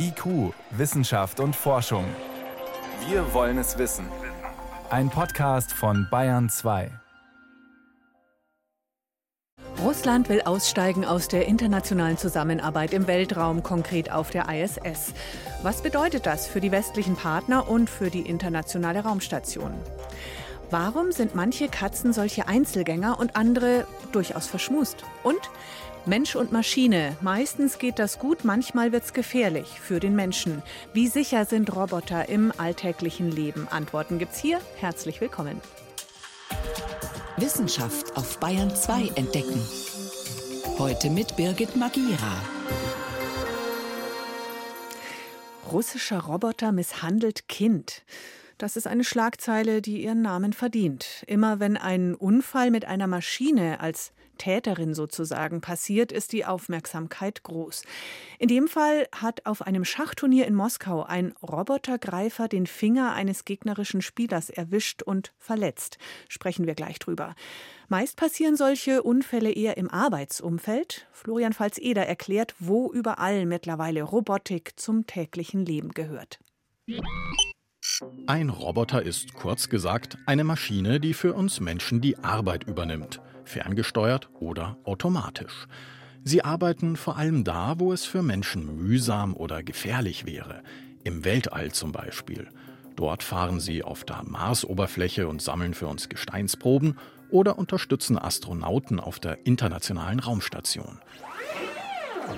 IQ, Wissenschaft und Forschung. Wir wollen es wissen. Ein Podcast von Bayern 2. Russland will aussteigen aus der internationalen Zusammenarbeit im Weltraum, konkret auf der ISS. Was bedeutet das für die westlichen Partner und für die internationale Raumstation? Warum sind manche Katzen solche Einzelgänger und andere durchaus verschmust? Und Mensch und Maschine. Meistens geht das gut, manchmal wird es gefährlich für den Menschen. Wie sicher sind Roboter im alltäglichen Leben? Antworten gibt's hier. Herzlich willkommen. Wissenschaft auf Bayern 2 entdecken. Heute mit Birgit Magira. Russischer Roboter misshandelt Kind. Das ist eine Schlagzeile, die ihren Namen verdient. Immer wenn ein Unfall mit einer Maschine als Täterin sozusagen passiert, ist die Aufmerksamkeit groß. In dem Fall hat auf einem Schachturnier in Moskau ein Robotergreifer den Finger eines gegnerischen Spielers erwischt und verletzt. Sprechen wir gleich drüber. Meist passieren solche Unfälle eher im Arbeitsumfeld. Florian Pfalz-Eder erklärt, wo überall mittlerweile Robotik zum täglichen Leben gehört. Ein Roboter ist kurz gesagt eine Maschine, die für uns Menschen die Arbeit übernimmt ferngesteuert oder automatisch. Sie arbeiten vor allem da, wo es für Menschen mühsam oder gefährlich wäre, im Weltall zum Beispiel. Dort fahren sie auf der Marsoberfläche und sammeln für uns Gesteinsproben oder unterstützen Astronauten auf der internationalen Raumstation.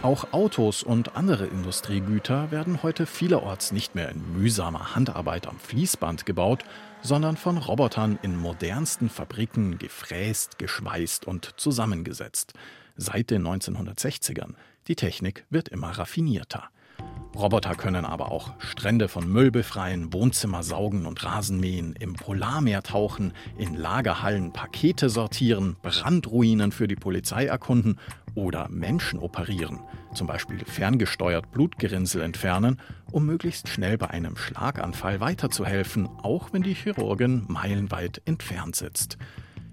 Auch Autos und andere Industriegüter werden heute vielerorts nicht mehr in mühsamer Handarbeit am Fließband gebaut, sondern von Robotern in modernsten Fabriken gefräst, geschweißt und zusammengesetzt. Seit den 1960ern. Die Technik wird immer raffinierter. Roboter können aber auch Strände von Müll befreien, Wohnzimmer saugen und Rasen mähen, im Polarmeer tauchen, in Lagerhallen Pakete sortieren, Brandruinen für die Polizei erkunden oder Menschen operieren, zum Beispiel ferngesteuert Blutgerinnsel entfernen, um möglichst schnell bei einem Schlaganfall weiterzuhelfen, auch wenn die Chirurgin meilenweit entfernt sitzt.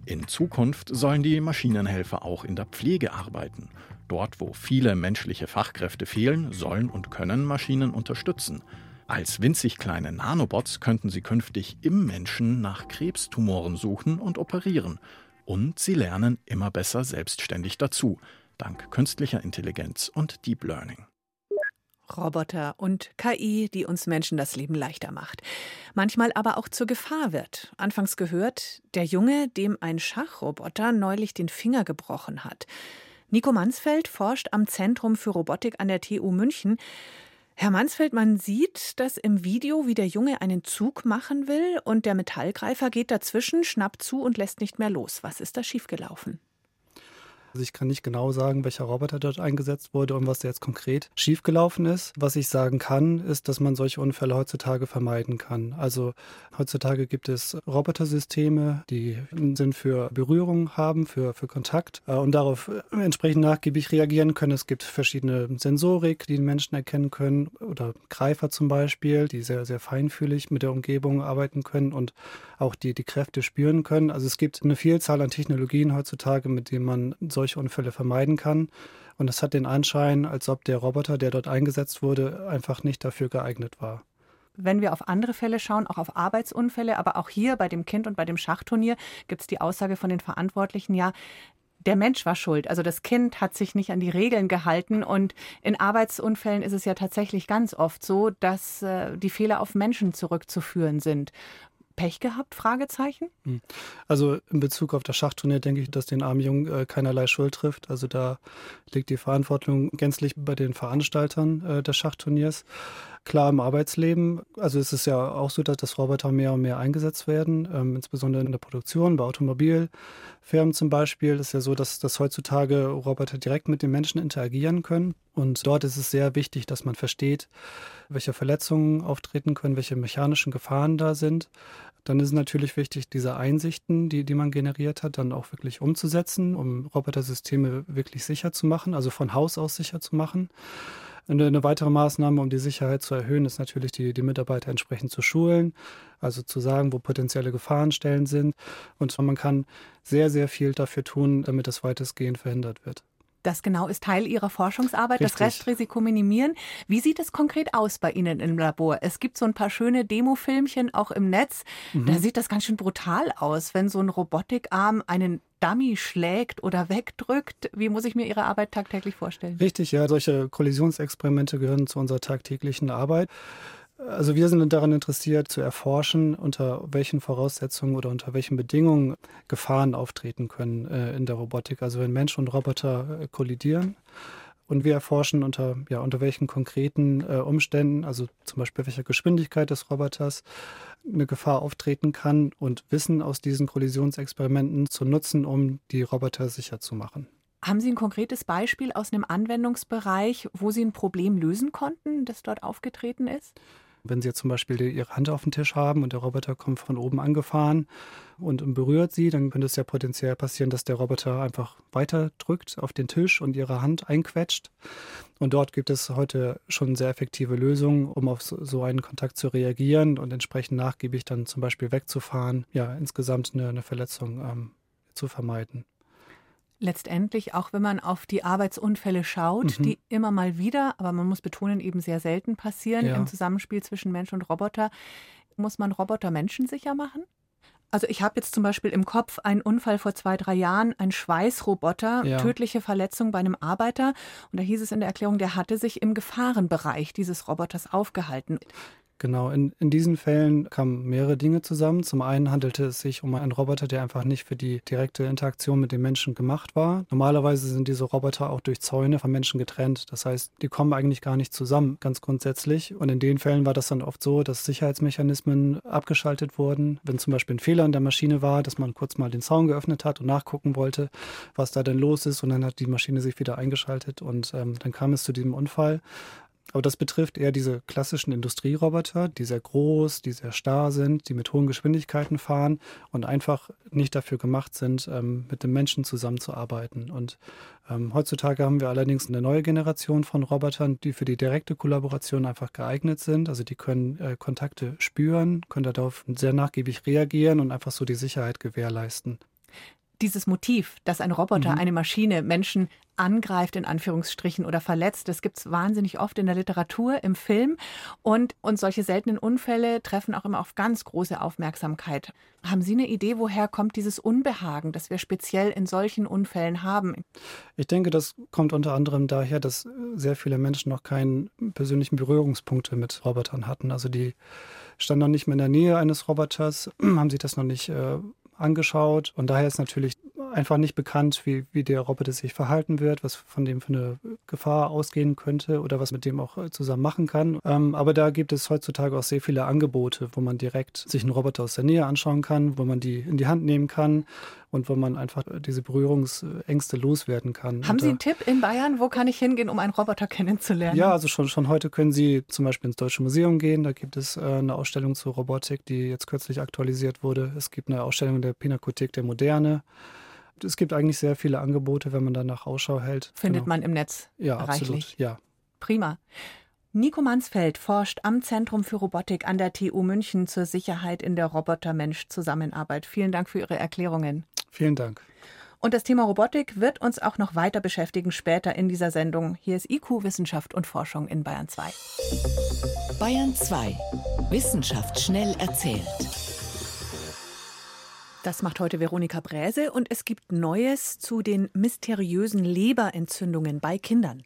In Zukunft sollen die Maschinenhelfer auch in der Pflege arbeiten Dort, wo viele menschliche Fachkräfte fehlen, sollen und können Maschinen unterstützen. Als winzig kleine Nanobots könnten sie künftig im Menschen nach Krebstumoren suchen und operieren. Und sie lernen immer besser selbstständig dazu, dank künstlicher Intelligenz und Deep Learning. Roboter und KI, die uns Menschen das Leben leichter macht. Manchmal aber auch zur Gefahr wird. Anfangs gehört, der Junge, dem ein Schachroboter neulich den Finger gebrochen hat. Nico Mansfeld forscht am Zentrum für Robotik an der TU München. Herr Mansfeld, man sieht das im Video, wie der Junge einen Zug machen will und der Metallgreifer geht dazwischen, schnappt zu und lässt nicht mehr los. Was ist da schiefgelaufen? Also ich kann nicht genau sagen, welcher Roboter dort eingesetzt wurde und was jetzt konkret schiefgelaufen ist. Was ich sagen kann, ist, dass man solche Unfälle heutzutage vermeiden kann. Also heutzutage gibt es Robotersysteme, die Sinn für Berührung haben, für, für Kontakt äh, und darauf entsprechend nachgiebig reagieren können. Es gibt verschiedene Sensorik, die den Menschen erkennen können oder Greifer zum Beispiel, die sehr, sehr feinfühlig mit der Umgebung arbeiten können und auch die, die Kräfte spüren können. Also es gibt eine Vielzahl an Technologien heutzutage, mit denen man solche solche Unfälle vermeiden kann. Und es hat den Anschein, als ob der Roboter, der dort eingesetzt wurde, einfach nicht dafür geeignet war. Wenn wir auf andere Fälle schauen, auch auf Arbeitsunfälle, aber auch hier bei dem Kind und bei dem Schachturnier gibt es die Aussage von den Verantwortlichen, ja, der Mensch war schuld. Also das Kind hat sich nicht an die Regeln gehalten. Und in Arbeitsunfällen ist es ja tatsächlich ganz oft so, dass äh, die Fehler auf Menschen zurückzuführen sind. Pech gehabt? Fragezeichen. Hm. Also in Bezug auf das Schachturnier denke ich, dass den armen Jungen äh, keinerlei Schuld trifft. Also da liegt die Verantwortung gänzlich bei den Veranstaltern äh, des Schachturniers. Klar im Arbeitsleben, also es ist ja auch so, dass das Roboter mehr und mehr eingesetzt werden, ähm, insbesondere in der Produktion, bei Automobilfirmen zum Beispiel. Ist ja so, dass, dass heutzutage Roboter direkt mit den Menschen interagieren können. Und dort ist es sehr wichtig, dass man versteht, welche Verletzungen auftreten können, welche mechanischen Gefahren da sind. Dann ist es natürlich wichtig, diese Einsichten, die, die man generiert hat, dann auch wirklich umzusetzen, um Robotersysteme wirklich sicher zu machen, also von Haus aus sicher zu machen. Eine weitere Maßnahme, um die Sicherheit zu erhöhen, ist natürlich, die, die Mitarbeiter entsprechend zu schulen, also zu sagen, wo potenzielle Gefahrenstellen sind. Und man kann sehr, sehr viel dafür tun, damit das weitestgehend verhindert wird. Das genau ist Teil Ihrer Forschungsarbeit, Richtig. das Restrisiko minimieren. Wie sieht es konkret aus bei Ihnen im Labor? Es gibt so ein paar schöne Demofilmchen auch im Netz. Mhm. Da sieht das ganz schön brutal aus, wenn so ein Robotikarm einen Dummy schlägt oder wegdrückt. Wie muss ich mir Ihre Arbeit tagtäglich vorstellen? Richtig, ja. Solche Kollisionsexperimente gehören zu unserer tagtäglichen Arbeit. Also wir sind daran interessiert zu erforschen, unter welchen Voraussetzungen oder unter welchen Bedingungen Gefahren auftreten können äh, in der Robotik. Also wenn Mensch und Roboter äh, kollidieren. Und wir erforschen unter, ja, unter welchen konkreten äh, Umständen, also zum Beispiel welcher Geschwindigkeit des Roboters, eine Gefahr auftreten kann und Wissen aus diesen Kollisionsexperimenten zu nutzen, um die Roboter sicher zu machen. Haben Sie ein konkretes Beispiel aus einem Anwendungsbereich, wo Sie ein Problem lösen konnten, das dort aufgetreten ist? Wenn Sie jetzt zum Beispiel Ihre Hand auf dem Tisch haben und der Roboter kommt von oben angefahren und berührt Sie, dann könnte es ja potenziell passieren, dass der Roboter einfach weiter drückt auf den Tisch und Ihre Hand einquetscht. Und dort gibt es heute schon sehr effektive Lösungen, um auf so einen Kontakt zu reagieren und entsprechend nachgiebig dann zum Beispiel wegzufahren, ja, insgesamt eine, eine Verletzung ähm, zu vermeiden letztendlich, auch wenn man auf die Arbeitsunfälle schaut, mhm. die immer mal wieder, aber man muss betonen, eben sehr selten passieren ja. im Zusammenspiel zwischen Mensch und Roboter, muss man Roboter menschensicher machen? Also ich habe jetzt zum Beispiel im Kopf einen Unfall vor zwei, drei Jahren, ein Schweißroboter, ja. tödliche Verletzung bei einem Arbeiter. Und da hieß es in der Erklärung, der hatte sich im Gefahrenbereich dieses Roboters aufgehalten. Genau, in, in diesen Fällen kamen mehrere Dinge zusammen. Zum einen handelte es sich um einen Roboter, der einfach nicht für die direkte Interaktion mit den Menschen gemacht war. Normalerweise sind diese Roboter auch durch Zäune von Menschen getrennt. Das heißt, die kommen eigentlich gar nicht zusammen, ganz grundsätzlich. Und in den Fällen war das dann oft so, dass Sicherheitsmechanismen abgeschaltet wurden. Wenn zum Beispiel ein Fehler in der Maschine war, dass man kurz mal den Zaun geöffnet hat und nachgucken wollte, was da denn los ist. Und dann hat die Maschine sich wieder eingeschaltet und ähm, dann kam es zu diesem Unfall. Aber das betrifft eher diese klassischen Industrieroboter, die sehr groß, die sehr starr sind, die mit hohen Geschwindigkeiten fahren und einfach nicht dafür gemacht sind, ähm, mit dem Menschen zusammenzuarbeiten. Und ähm, heutzutage haben wir allerdings eine neue Generation von Robotern, die für die direkte Kollaboration einfach geeignet sind. Also die können äh, Kontakte spüren, können darauf sehr nachgiebig reagieren und einfach so die Sicherheit gewährleisten dieses Motiv, dass ein Roboter, mhm. eine Maschine Menschen angreift, in Anführungsstrichen, oder verletzt, das gibt es wahnsinnig oft in der Literatur, im Film. Und, und solche seltenen Unfälle treffen auch immer auf ganz große Aufmerksamkeit. Haben Sie eine Idee, woher kommt dieses Unbehagen, das wir speziell in solchen Unfällen haben? Ich denke, das kommt unter anderem daher, dass sehr viele Menschen noch keine persönlichen Berührungspunkte mit Robotern hatten. Also die standen noch nicht mehr in der Nähe eines Roboters, haben sich das noch nicht äh, angeschaut. Und daher ist natürlich einfach nicht bekannt, wie, wie der Roboter sich verhalten wird, was von dem für eine Gefahr ausgehen könnte oder was mit dem auch äh, zusammen machen kann. Ähm, aber da gibt es heutzutage auch sehr viele Angebote, wo man direkt sich einen Roboter aus der Nähe anschauen kann, wo man die in die Hand nehmen kann und wo man einfach diese Berührungsängste loswerden kann. Haben Sie einen Tipp in Bayern? Wo kann ich hingehen, um einen Roboter kennenzulernen? Ja, also schon, schon heute können Sie zum Beispiel ins Deutsche Museum gehen. Da gibt es äh, eine Ausstellung zur Robotik, die jetzt kürzlich aktualisiert wurde. Es gibt eine Ausstellung der Pinakothek der Moderne. Es gibt eigentlich sehr viele Angebote, wenn man danach Ausschau hält. Findet genau. man im Netz ja, reichlich. Absolut, ja. Prima. Nico Mansfeld forscht am Zentrum für Robotik an der TU München zur Sicherheit in der Roboter-Mensch-Zusammenarbeit. Vielen Dank für Ihre Erklärungen. Vielen Dank. Und das Thema Robotik wird uns auch noch weiter beschäftigen später in dieser Sendung. Hier ist IQ Wissenschaft und Forschung in Bayern 2. Bayern 2. Wissenschaft schnell erzählt. Das macht heute Veronika Bräse und es gibt Neues zu den mysteriösen Leberentzündungen bei Kindern.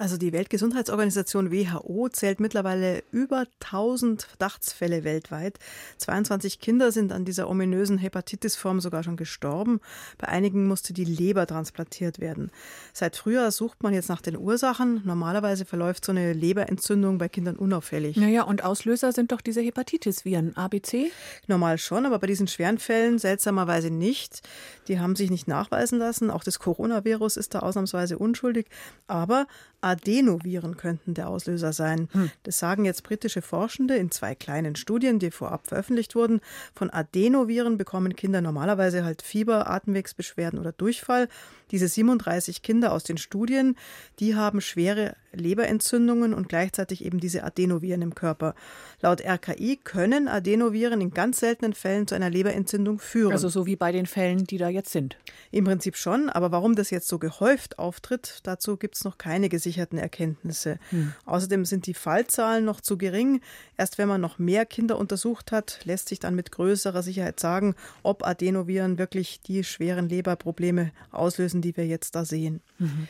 Also die Weltgesundheitsorganisation WHO zählt mittlerweile über 1000 Verdachtsfälle weltweit. 22 Kinder sind an dieser ominösen Hepatitisform sogar schon gestorben. Bei einigen musste die Leber transplantiert werden. Seit Frühjahr sucht man jetzt nach den Ursachen. Normalerweise verläuft so eine Leberentzündung bei Kindern unauffällig. Naja, und Auslöser sind doch diese Hepatitis-Viren, ABC? Normal schon, aber bei diesen schweren Fällen seltsamerweise nicht. Die haben sich nicht nachweisen lassen. Auch das Coronavirus ist da ausnahmsweise unschuldig. Aber Adenoviren könnten der Auslöser sein. Hm. Das sagen jetzt britische Forschende in zwei kleinen Studien, die vorab veröffentlicht wurden. Von Adenoviren bekommen Kinder normalerweise halt Fieber, Atemwegsbeschwerden oder Durchfall. Diese 37 Kinder aus den Studien, die haben schwere Leberentzündungen und gleichzeitig eben diese Adenoviren im Körper. Laut RKI können Adenoviren in ganz seltenen Fällen zu einer Leberentzündung führen. Also so wie bei den Fällen, die da jetzt sind. Im Prinzip schon, aber warum das jetzt so gehäuft auftritt, dazu gibt es noch keine gesicherten Erkenntnisse. Hm. Außerdem sind die Fallzahlen noch zu gering. Erst wenn man noch mehr Kinder untersucht hat, lässt sich dann mit größerer Sicherheit sagen, ob Adenoviren wirklich die schweren Leberprobleme auslösen, die wir jetzt da sehen. Mhm.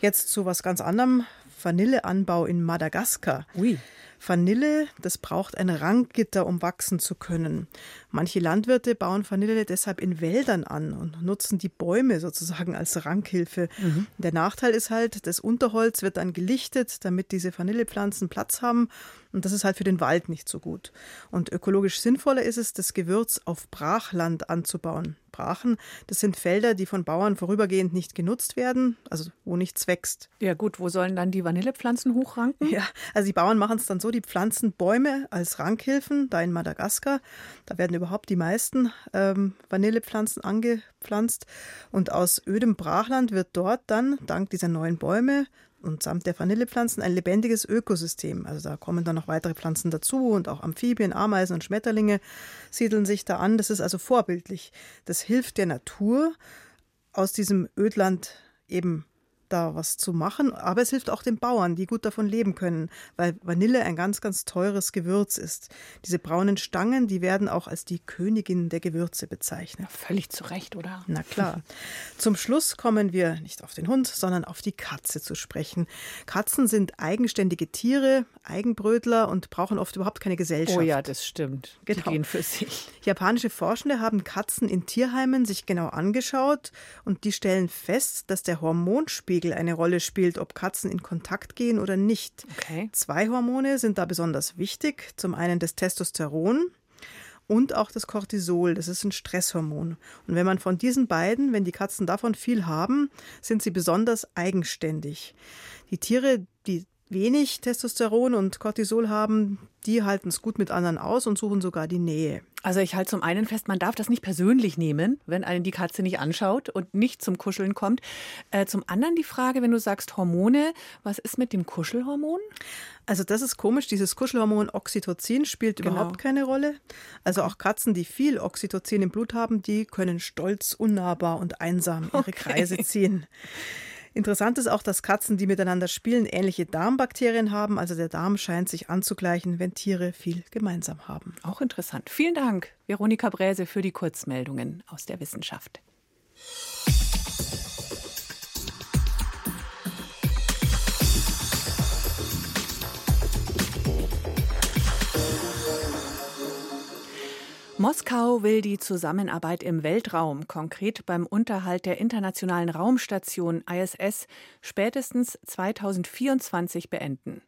Jetzt zu was ganz anderem. Vanilleanbau in Madagaskar. Ui. Vanille, das braucht ein Ranggitter, um wachsen zu können. Manche Landwirte bauen Vanille deshalb in Wäldern an und nutzen die Bäume sozusagen als Ranghilfe. Mhm. Der Nachteil ist halt, das Unterholz wird dann gelichtet, damit diese Vanillepflanzen Platz haben. Und das ist halt für den Wald nicht so gut. Und ökologisch sinnvoller ist es, das Gewürz auf Brachland anzubauen. Brachen, das sind Felder, die von Bauern vorübergehend nicht genutzt werden, also wo nichts wächst. Ja gut, wo sollen dann die Vanillepflanzen hochranken? Ja, also die Bauern machen es dann so, die pflanzen Bäume als Rankhilfen, da in Madagaskar. Da werden überhaupt die meisten ähm, Vanillepflanzen angepflanzt. Und aus ödem Brachland wird dort dann, dank dieser neuen Bäume, und samt der Vanillepflanzen ein lebendiges Ökosystem. Also da kommen dann noch weitere Pflanzen dazu und auch Amphibien, Ameisen und Schmetterlinge siedeln sich da an. Das ist also vorbildlich. Das hilft der Natur, aus diesem Ödland eben da was zu machen, aber es hilft auch den Bauern, die gut davon leben können, weil Vanille ein ganz, ganz teures Gewürz ist. Diese braunen Stangen, die werden auch als die Königin der Gewürze bezeichnet. Ja, völlig zu Recht, oder? Na klar. Zum Schluss kommen wir nicht auf den Hund, sondern auf die Katze zu sprechen. Katzen sind eigenständige Tiere, Eigenbrötler und brauchen oft überhaupt keine Gesellschaft. Oh ja, das stimmt. Genau. Die gehen für sich. Japanische Forschende haben Katzen in Tierheimen sich genau angeschaut und die stellen fest, dass der Hormonspiegel Hormonspiegel eine Rolle spielt, ob Katzen in Kontakt gehen oder nicht. Okay. Zwei Hormone sind da besonders wichtig. Zum einen das Testosteron und auch das Cortisol. Das ist ein Stresshormon. Und wenn man von diesen beiden, wenn die Katzen davon viel haben, sind sie besonders eigenständig. Die Tiere, die wenig Testosteron und Cortisol haben, die halten es gut mit anderen aus und suchen sogar die Nähe. Also ich halte zum einen fest, man darf das nicht persönlich nehmen, wenn einen die Katze nicht anschaut und nicht zum Kuscheln kommt. Äh, zum anderen die Frage, wenn du sagst Hormone, was ist mit dem Kuschelhormon? Also das ist komisch, dieses Kuschelhormon Oxytocin spielt genau. überhaupt keine Rolle. Also auch Katzen, die viel Oxytocin im Blut haben, die können stolz, unnahbar und einsam ihre okay. Kreise ziehen. Interessant ist auch, dass Katzen, die miteinander spielen, ähnliche Darmbakterien haben. Also der Darm scheint sich anzugleichen, wenn Tiere viel gemeinsam haben. Auch interessant. Vielen Dank, Veronika Bräse, für die Kurzmeldungen aus der Wissenschaft. Moskau will die Zusammenarbeit im Weltraum, konkret beim Unterhalt der internationalen Raumstation ISS, spätestens 2024 beenden.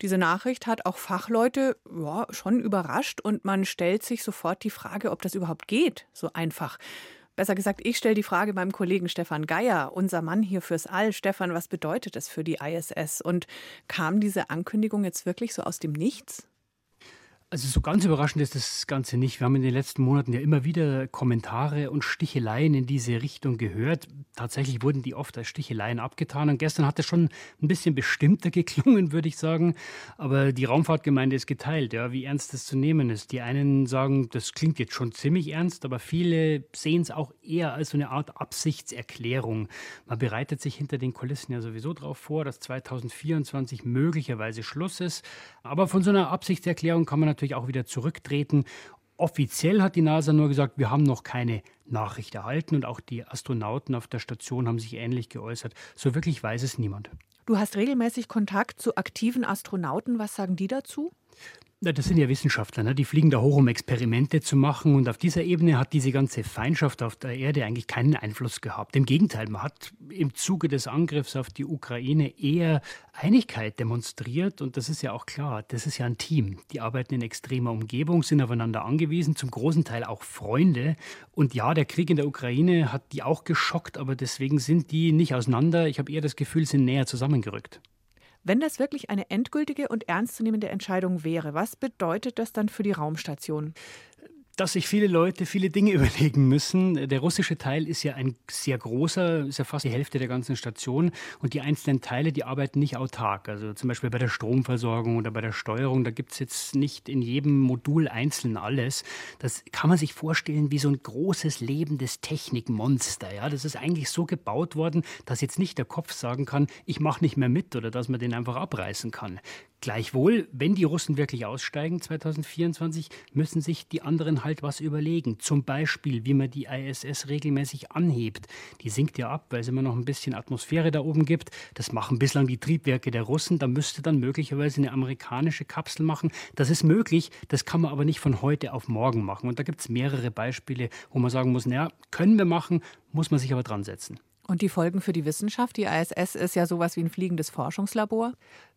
Diese Nachricht hat auch Fachleute ja, schon überrascht und man stellt sich sofort die Frage, ob das überhaupt geht, so einfach. Besser gesagt, ich stelle die Frage beim Kollegen Stefan Geier, unser Mann hier fürs All. Stefan, was bedeutet das für die ISS? Und kam diese Ankündigung jetzt wirklich so aus dem Nichts? Also so ganz überraschend ist das Ganze nicht. Wir haben in den letzten Monaten ja immer wieder Kommentare und Sticheleien in diese Richtung gehört. Tatsächlich wurden die oft als Sticheleien abgetan. Und gestern hat es schon ein bisschen bestimmter geklungen, würde ich sagen. Aber die Raumfahrtgemeinde ist geteilt, ja, wie ernst das zu nehmen ist. Die einen sagen, das klingt jetzt schon ziemlich ernst, aber viele sehen es auch eher als so eine Art Absichtserklärung. Man bereitet sich hinter den Kulissen ja sowieso darauf vor, dass 2024 möglicherweise Schluss ist. Aber von so einer Absichtserklärung kann man natürlich natürlich auch wieder zurücktreten. Offiziell hat die NASA nur gesagt, wir haben noch keine Nachricht erhalten und auch die Astronauten auf der Station haben sich ähnlich geäußert. So wirklich weiß es niemand. Du hast regelmäßig Kontakt zu aktiven Astronauten. Was sagen die dazu? Das sind ja Wissenschaftler, ne? die fliegen da hoch, um Experimente zu machen. Und auf dieser Ebene hat diese ganze Feindschaft auf der Erde eigentlich keinen Einfluss gehabt. Im Gegenteil, man hat im Zuge des Angriffs auf die Ukraine eher Einigkeit demonstriert. Und das ist ja auch klar, das ist ja ein Team. Die arbeiten in extremer Umgebung, sind aufeinander angewiesen, zum großen Teil auch Freunde. Und ja, der Krieg in der Ukraine hat die auch geschockt, aber deswegen sind die nicht auseinander. Ich habe eher das Gefühl, sind näher zusammengerückt. Wenn das wirklich eine endgültige und ernstzunehmende Entscheidung wäre, was bedeutet das dann für die Raumstation? Dass sich viele Leute viele Dinge überlegen müssen. Der russische Teil ist ja ein sehr großer, ist ja fast die Hälfte der ganzen Station. Und die einzelnen Teile, die arbeiten nicht autark. Also zum Beispiel bei der Stromversorgung oder bei der Steuerung, da gibt es jetzt nicht in jedem Modul einzeln alles. Das kann man sich vorstellen wie so ein großes lebendes Technikmonster. Ja? Das ist eigentlich so gebaut worden, dass jetzt nicht der Kopf sagen kann, ich mache nicht mehr mit oder dass man den einfach abreißen kann. Gleichwohl, wenn die Russen wirklich aussteigen 2024, müssen sich die anderen halt was überlegen. Zum Beispiel, wie man die ISS regelmäßig anhebt. Die sinkt ja ab, weil es immer noch ein bisschen Atmosphäre da oben gibt. Das machen bislang die Triebwerke der Russen. Da müsste dann möglicherweise eine amerikanische Kapsel machen. Das ist möglich, das kann man aber nicht von heute auf morgen machen. Und da gibt es mehrere Beispiele, wo man sagen muss, naja, können wir machen, muss man sich aber dran setzen. Und die Folgen für die Wissenschaft? Die ISS ist ja sowas wie ein fliegendes Forschungslabor.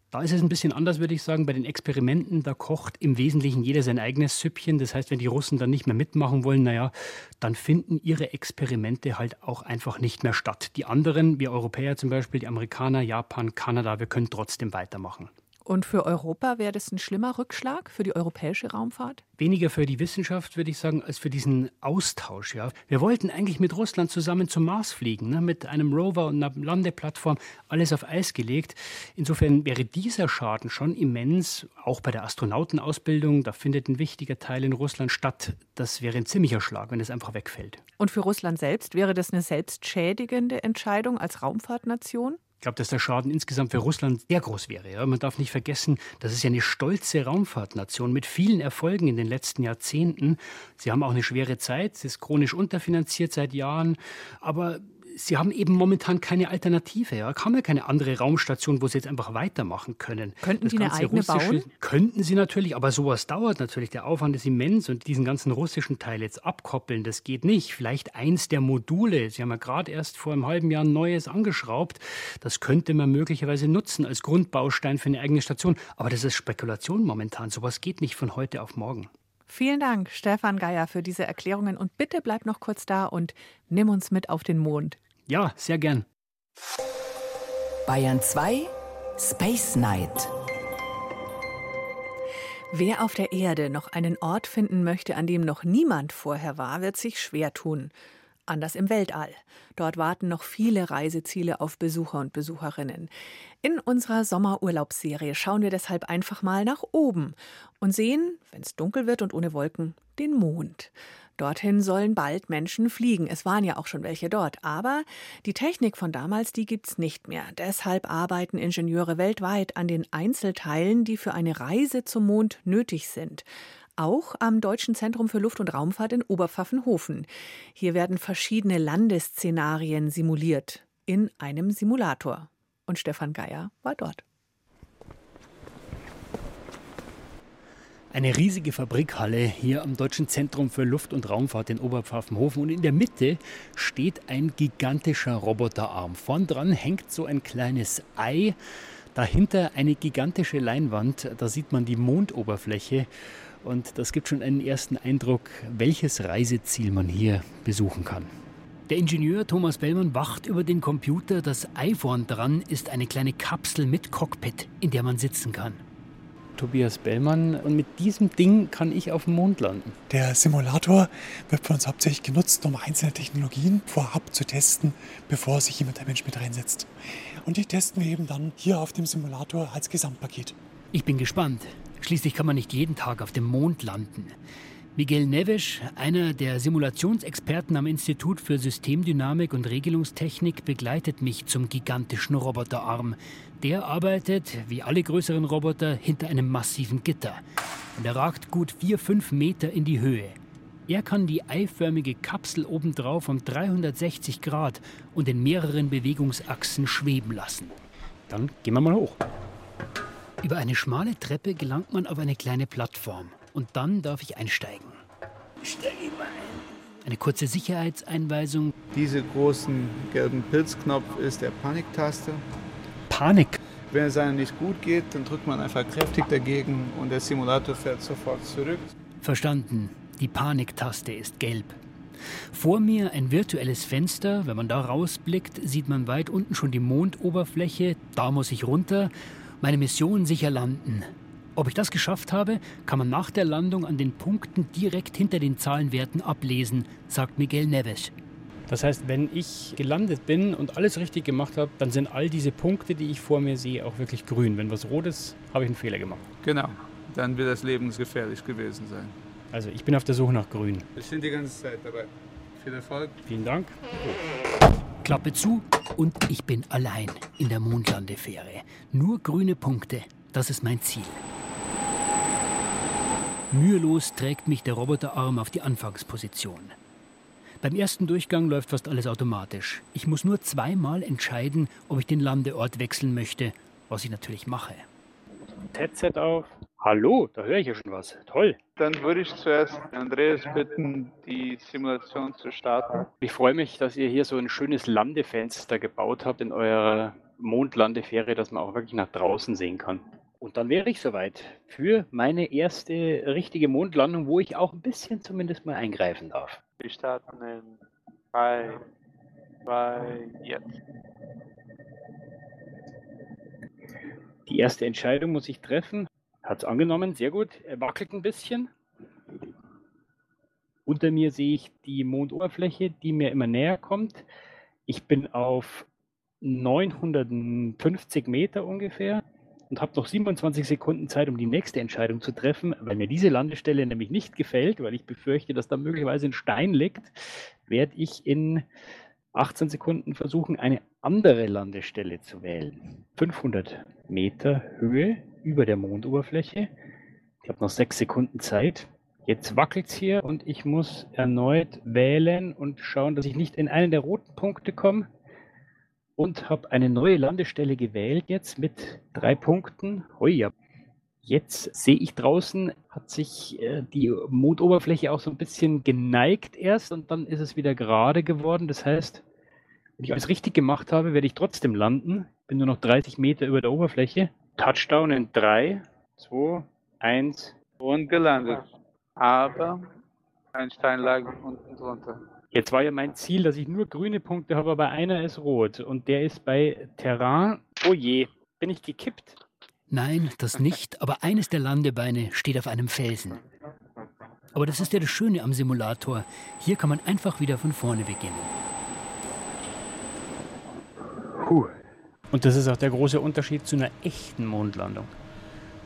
Da ist es ein bisschen anders, würde ich sagen. Bei den Experimenten, da kocht im Wesentlichen jeder sein eigenes Süppchen. Das heißt, wenn die Russen dann nicht mehr mitmachen wollen, naja, dann finden ihre Experimente halt auch einfach nicht mehr statt. Die anderen, wir Europäer zum Beispiel, die Amerikaner, Japan, Kanada, wir können trotzdem weitermachen. Und für Europa wäre das ein schlimmer Rückschlag für die europäische Raumfahrt? Weniger für die Wissenschaft, würde ich sagen, als für diesen Austausch. Ja. Wir wollten eigentlich mit Russland zusammen zum Mars fliegen, ne, mit einem Rover und einer Landeplattform, alles auf Eis gelegt. Insofern wäre dieser Schaden schon immens, auch bei der Astronautenausbildung. Da findet ein wichtiger Teil in Russland statt. Das wäre ein ziemlicher Schlag, wenn es einfach wegfällt. Und für Russland selbst wäre das eine selbstschädigende Entscheidung als Raumfahrtnation? Ich glaube, dass der Schaden insgesamt für Russland sehr groß wäre. Ja. Man darf nicht vergessen, das ist ja eine stolze Raumfahrtnation mit vielen Erfolgen in den letzten Jahrzehnten. Sie haben auch eine schwere Zeit, sie ist chronisch unterfinanziert seit Jahren, aber Sie haben eben momentan keine Alternative. Ja. Haben ja keine andere Raumstation, wo Sie jetzt einfach weitermachen können. Könnten das Sie eine eigene bauen? Könnten Sie natürlich, aber sowas dauert natürlich. Der Aufwand ist immens und diesen ganzen russischen Teil jetzt abkoppeln, das geht nicht. Vielleicht eins der Module. Sie haben ja gerade erst vor einem halben Jahr ein neues angeschraubt. Das könnte man möglicherweise nutzen als Grundbaustein für eine eigene Station. Aber das ist Spekulation momentan. Sowas geht nicht von heute auf morgen. Vielen Dank, Stefan Geier, für diese Erklärungen. Und bitte bleib noch kurz da und nimm uns mit auf den Mond. Ja, sehr gern. Bayern 2 Space Night. Wer auf der Erde noch einen Ort finden möchte, an dem noch niemand vorher war, wird sich schwer tun. Anders im Weltall. Dort warten noch viele Reiseziele auf Besucher und Besucherinnen. In unserer Sommerurlaubsserie schauen wir deshalb einfach mal nach oben und sehen, wenn es dunkel wird und ohne Wolken, den Mond. Dorthin sollen bald Menschen fliegen. Es waren ja auch schon welche dort. Aber die Technik von damals, die gibt's nicht mehr. Deshalb arbeiten Ingenieure weltweit an den Einzelteilen, die für eine Reise zum Mond nötig sind. Auch am Deutschen Zentrum für Luft- und Raumfahrt in Oberpfaffenhofen. Hier werden verschiedene Landesszenarien simuliert in einem Simulator. Und Stefan Geier war dort. Eine riesige Fabrikhalle hier am Deutschen Zentrum für Luft- und Raumfahrt in Oberpfaffenhofen. Und in der Mitte steht ein gigantischer Roboterarm. Vorn dran hängt so ein kleines Ei. Dahinter eine gigantische Leinwand. Da sieht man die Mondoberfläche. Und das gibt schon einen ersten Eindruck, welches Reiseziel man hier besuchen kann. Der Ingenieur Thomas Bellmann wacht über den Computer. Das vorn dran ist eine kleine Kapsel mit Cockpit, in der man sitzen kann. Tobias Bellmann. Und mit diesem Ding kann ich auf dem Mond landen. Der Simulator wird für uns hauptsächlich genutzt, um einzelne Technologien vorab zu testen, bevor sich jemand ein Mensch mit reinsetzt. Und die testen wir eben dann hier auf dem Simulator als Gesamtpaket. Ich bin gespannt. Schließlich kann man nicht jeden Tag auf dem Mond landen. Miguel Neves, einer der Simulationsexperten am Institut für Systemdynamik und Regelungstechnik, begleitet mich zum gigantischen Roboterarm. Der arbeitet, wie alle größeren Roboter, hinter einem massiven Gitter. Und er ragt gut 4-5 Meter in die Höhe. Er kann die eiförmige Kapsel obendrauf um 360 Grad und in mehreren Bewegungsachsen schweben lassen. Dann gehen wir mal hoch. Über eine schmale Treppe gelangt man auf eine kleine Plattform und dann darf ich einsteigen. Ich steige mal ein. Eine kurze Sicherheitseinweisung. Diese großen gelben Pilzknopf ist der Paniktaste. Panik? Wenn es einem nicht gut geht, dann drückt man einfach kräftig dagegen und der Simulator fährt sofort zurück. Verstanden. Die Paniktaste ist gelb. Vor mir ein virtuelles Fenster. Wenn man da rausblickt, sieht man weit unten schon die Mondoberfläche. Da muss ich runter. Meine Mission sicher landen. Ob ich das geschafft habe, kann man nach der Landung an den Punkten direkt hinter den Zahlenwerten ablesen, sagt Miguel Neves. Das heißt, wenn ich gelandet bin und alles richtig gemacht habe, dann sind all diese Punkte, die ich vor mir sehe, auch wirklich grün. Wenn was rot ist, habe ich einen Fehler gemacht. Genau, dann wird das lebensgefährlich gewesen sein. Also ich bin auf der Suche nach grün. Wir sind die ganze Zeit dabei. Viel Erfolg. Vielen Dank. Klappe zu und ich bin allein in der Mondlandefähre. Nur grüne Punkte, das ist mein Ziel. Mühelos trägt mich der Roboterarm auf die Anfangsposition. Beim ersten Durchgang läuft fast alles automatisch. Ich muss nur zweimal entscheiden, ob ich den Landeort wechseln möchte, was ich natürlich mache. Headset auf. Hallo, da höre ich ja schon was. Toll. Dann würde ich zuerst Andreas bitten, die Simulation zu starten. Ich freue mich, dass ihr hier so ein schönes Landefenster gebaut habt in eurer Mondlandefähre, dass man auch wirklich nach draußen sehen kann. Und dann wäre ich soweit für meine erste richtige Mondlandung, wo ich auch ein bisschen zumindest mal eingreifen darf. Wir starten in 3, 2, jetzt. Die erste Entscheidung muss ich treffen. Hat es angenommen, sehr gut. Er wackelt ein bisschen. Unter mir sehe ich die Mondoberfläche, die mir immer näher kommt. Ich bin auf 950 Meter ungefähr und habe noch 27 Sekunden Zeit, um die nächste Entscheidung zu treffen. Weil mir diese Landestelle nämlich nicht gefällt, weil ich befürchte, dass da möglicherweise ein Stein liegt, werde ich in 18 Sekunden versuchen, eine andere Landestelle zu wählen. 500 Meter Höhe über der Mondoberfläche. Ich habe noch sechs Sekunden Zeit. Jetzt wackelt es hier und ich muss erneut wählen und schauen, dass ich nicht in einen der roten Punkte komme und habe eine neue Landestelle gewählt jetzt mit drei Punkten. Ja. Jetzt sehe ich draußen, hat sich äh, die Mondoberfläche auch so ein bisschen geneigt erst und dann ist es wieder gerade geworden. Das heißt, wenn ich alles richtig gemacht habe, werde ich trotzdem landen. Bin nur noch 30 Meter über der Oberfläche. Touchdown in 3, 2, 1. Und gelandet. Aber ein Stein lag unten drunter. Jetzt war ja mein Ziel, dass ich nur grüne Punkte habe, aber einer ist rot und der ist bei Terrain. Oh je, bin ich gekippt? Nein, das nicht, aber eines der Landebeine steht auf einem Felsen. Aber das ist ja das Schöne am Simulator. Hier kann man einfach wieder von vorne beginnen. Puh. Und das ist auch der große Unterschied zu einer echten Mondlandung.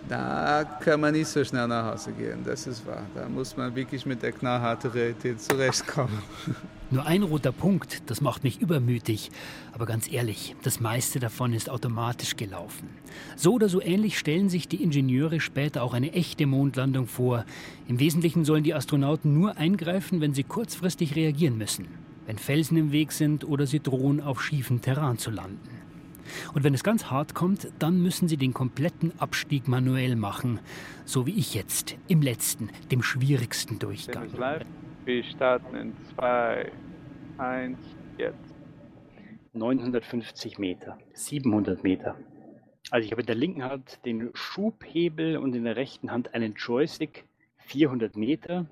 Da kann man nicht so schnell nach Hause gehen, das ist wahr. Da muss man wirklich mit der knallharten Realität zurechtkommen. Nur ein roter Punkt, das macht mich übermütig. Aber ganz ehrlich, das meiste davon ist automatisch gelaufen. So oder so ähnlich stellen sich die Ingenieure später auch eine echte Mondlandung vor. Im Wesentlichen sollen die Astronauten nur eingreifen, wenn sie kurzfristig reagieren müssen. Wenn Felsen im Weg sind oder sie drohen, auf schiefen Terrain zu landen. Und wenn es ganz hart kommt, dann müssen sie den kompletten Abstieg manuell machen. So wie ich jetzt, im letzten, dem schwierigsten Durchgang. Wir starten in 2, 1, jetzt. 950 Meter, 700 Meter. Also ich habe in der linken Hand den Schubhebel und in der rechten Hand einen Joystick, 400 Meter.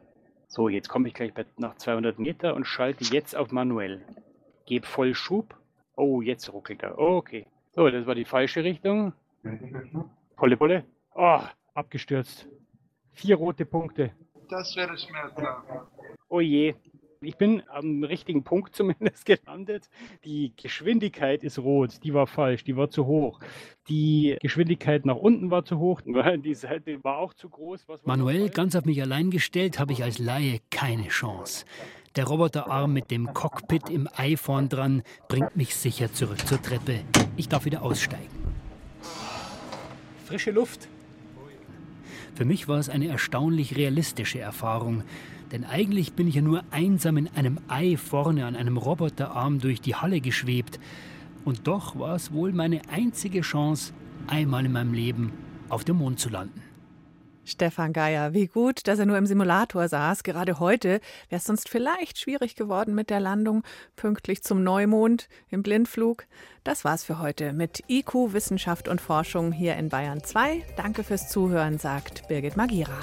So, jetzt komme ich gleich nach 200 Meter und schalte jetzt auf manuell. Gebe voll Schub Oh, jetzt ruckelt er. Oh, okay. So, das war die falsche Richtung. Volle Bulle. Oh, abgestürzt. Vier rote Punkte. Das wäre schmerzhaft. Oh je. Ich bin am richtigen Punkt zumindest gelandet. Die Geschwindigkeit ist rot, die war falsch, die war zu hoch. Die Geschwindigkeit nach unten war zu hoch, die Seite war auch zu groß. Manuell, ganz auf mich allein gestellt, habe ich als Laie keine Chance. Der Roboterarm mit dem Cockpit im Ei vorn dran bringt mich sicher zurück zur Treppe. Ich darf wieder aussteigen. Frische Luft. Für mich war es eine erstaunlich realistische Erfahrung. Denn eigentlich bin ich ja nur einsam in einem Ei vorne an einem Roboterarm durch die Halle geschwebt. Und doch war es wohl meine einzige Chance, einmal in meinem Leben auf dem Mond zu landen. Stefan Geier, wie gut, dass er nur im Simulator saß. Gerade heute wäre es sonst vielleicht schwierig geworden mit der Landung pünktlich zum Neumond im Blindflug. Das war's für heute mit IQ Wissenschaft und Forschung hier in Bayern 2. Danke fürs Zuhören, sagt Birgit Magira.